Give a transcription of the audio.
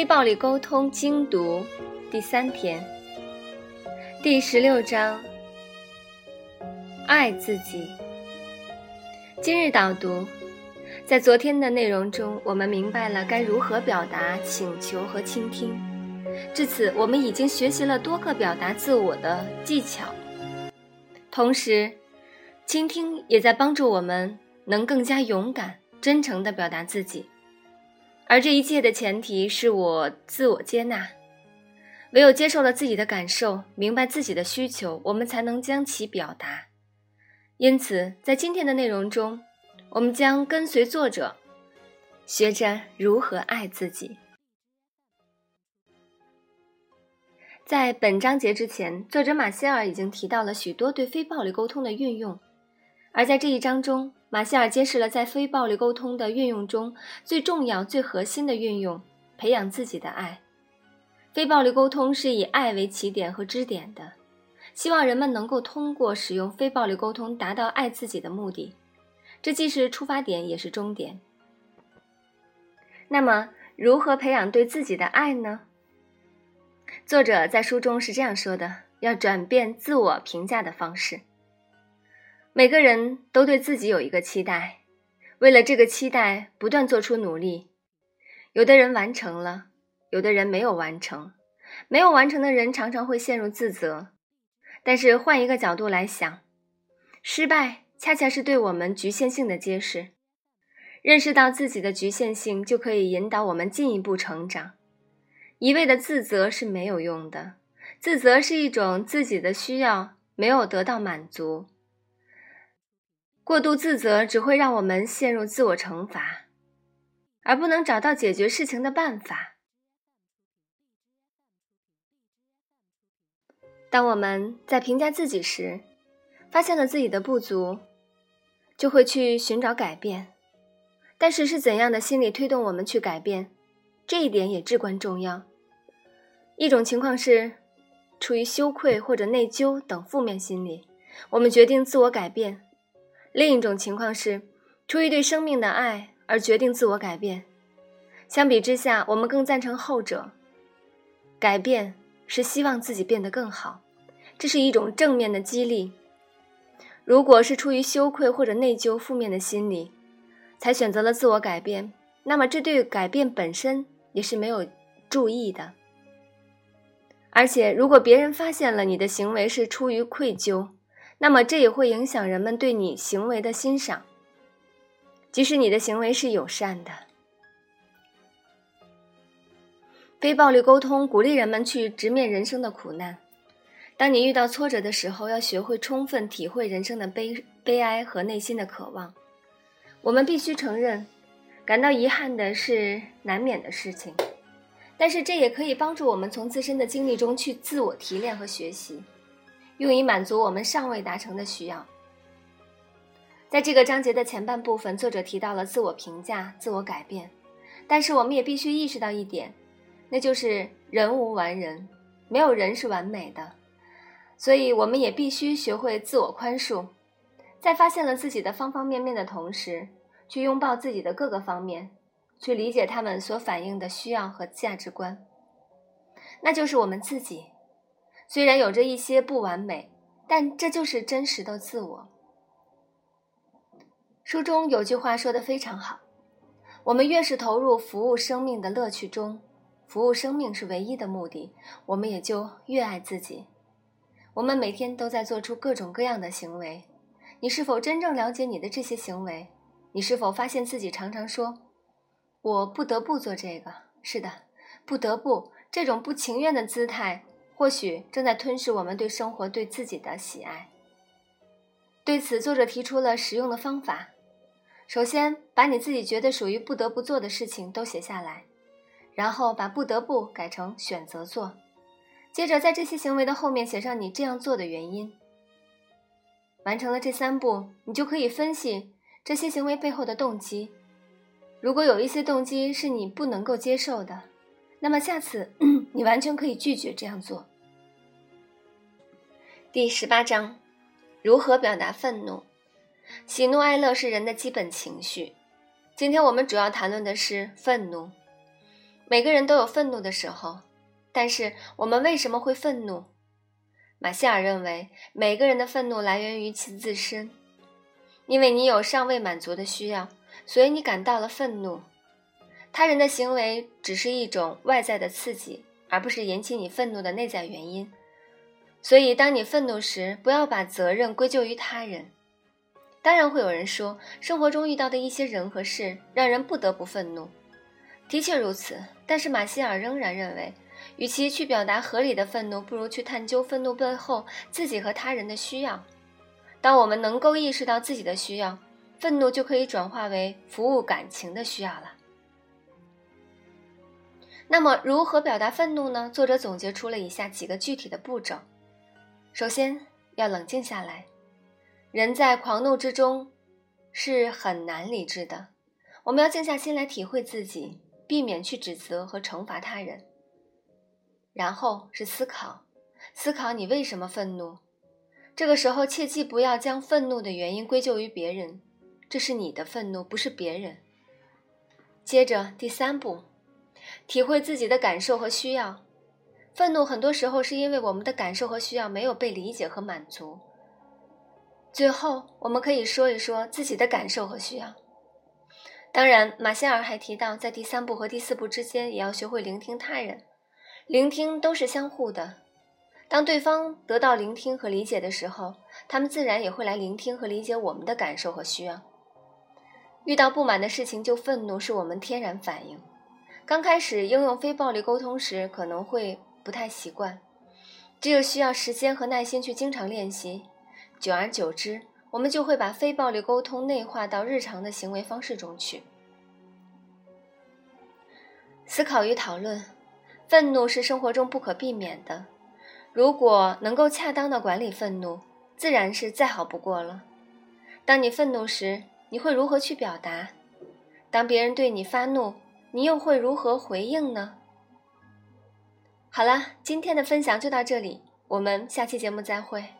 非暴力沟通精读第三天，第十六章：爱自己。今日导读，在昨天的内容中，我们明白了该如何表达请求和倾听。至此，我们已经学习了多个表达自我的技巧，同时，倾听也在帮助我们能更加勇敢、真诚地表达自己。而这一切的前提是我自我接纳，唯有接受了自己的感受，明白自己的需求，我们才能将其表达。因此，在今天的内容中，我们将跟随作者，学着如何爱自己。在本章节之前，作者马歇尔已经提到了许多对非暴力沟通的运用，而在这一章中。马歇尔揭示了在非暴力沟通的运用中最重要、最核心的运用——培养自己的爱。非暴力沟通是以爱为起点和支点的，希望人们能够通过使用非暴力沟通达到爱自己的目的。这既是出发点，也是终点。那么，如何培养对自己的爱呢？作者在书中是这样说的：要转变自我评价的方式。每个人都对自己有一个期待，为了这个期待不断做出努力。有的人完成了，有的人没有完成。没有完成的人常常会陷入自责。但是换一个角度来想，失败恰恰是对我们局限性的揭示。认识到自己的局限性，就可以引导我们进一步成长。一味的自责是没有用的，自责是一种自己的需要没有得到满足。过度自责只会让我们陷入自我惩罚，而不能找到解决事情的办法。当我们在评价自己时，发现了自己的不足，就会去寻找改变。但是是怎样的心理推动我们去改变？这一点也至关重要。一种情况是，出于羞愧或者内疚等负面心理，我们决定自我改变。另一种情况是，出于对生命的爱而决定自我改变。相比之下，我们更赞成后者。改变是希望自己变得更好，这是一种正面的激励。如果是出于羞愧或者内疚负面的心理，才选择了自我改变，那么这对改变本身也是没有注意的。而且，如果别人发现了你的行为是出于愧疚，那么，这也会影响人们对你行为的欣赏，即使你的行为是友善的。非暴力沟通鼓励人们去直面人生的苦难。当你遇到挫折的时候，要学会充分体会人生的悲悲哀和内心的渴望。我们必须承认，感到遗憾的是难免的事情，但是这也可以帮助我们从自身的经历中去自我提炼和学习。用以满足我们尚未达成的需要。在这个章节的前半部分，作者提到了自我评价、自我改变，但是我们也必须意识到一点，那就是人无完人，没有人是完美的，所以我们也必须学会自我宽恕，在发现了自己的方方面面的同时，去拥抱自己的各个方面，去理解他们所反映的需要和价值观，那就是我们自己。虽然有着一些不完美，但这就是真实的自我。书中有句话说的非常好：我们越是投入服务生命的乐趣中，服务生命是唯一的目的，我们也就越爱自己。我们每天都在做出各种各样的行为，你是否真正了解你的这些行为？你是否发现自己常常说“我不得不做这个”？是的，不得不，这种不情愿的姿态。或许正在吞噬我们对生活、对自己的喜爱。对此，作者提出了实用的方法：首先，把你自己觉得属于不得不做的事情都写下来，然后把“不得不”改成“选择做”，接着在这些行为的后面写上你这样做的原因。完成了这三步，你就可以分析这些行为背后的动机。如果有一些动机是你不能够接受的，那么下次 你完全可以拒绝这样做。第十八章，如何表达愤怒？喜怒哀乐是人的基本情绪。今天我们主要谈论的是愤怒。每个人都有愤怒的时候，但是我们为什么会愤怒？马歇尔认为，每个人的愤怒来源于其自身，因为你有尚未满足的需要，所以你感到了愤怒。他人的行为只是一种外在的刺激，而不是引起你愤怒的内在原因。所以，当你愤怒时，不要把责任归咎于他人。当然，会有人说，生活中遇到的一些人和事让人不得不愤怒。的确如此，但是马歇尔仍然认为，与其去表达合理的愤怒，不如去探究愤怒背后自己和他人的需要。当我们能够意识到自己的需要，愤怒就可以转化为服务感情的需要了。那么，如何表达愤怒呢？作者总结出了以下几个具体的步骤。首先要冷静下来，人在狂怒之中是很难理智的。我们要静下心来体会自己，避免去指责和惩罚他人。然后是思考，思考你为什么愤怒。这个时候切记不要将愤怒的原因归咎于别人，这是你的愤怒，不是别人。接着第三步，体会自己的感受和需要。愤怒很多时候是因为我们的感受和需要没有被理解和满足。最后，我们可以说一说自己的感受和需要。当然，马歇尔还提到，在第三步和第四步之间，也要学会聆听他人。聆听都是相互的。当对方得到聆听和理解的时候，他们自然也会来聆听和理解我们的感受和需要。遇到不满的事情就愤怒，是我们天然反应。刚开始应用非暴力沟通时，可能会。不太习惯，只有需要时间和耐心去经常练习，久而久之，我们就会把非暴力沟通内化到日常的行为方式中去。思考与讨论，愤怒是生活中不可避免的。如果能够恰当的管理愤怒，自然是再好不过了。当你愤怒时，你会如何去表达？当别人对你发怒，你又会如何回应呢？好了，今天的分享就到这里，我们下期节目再会。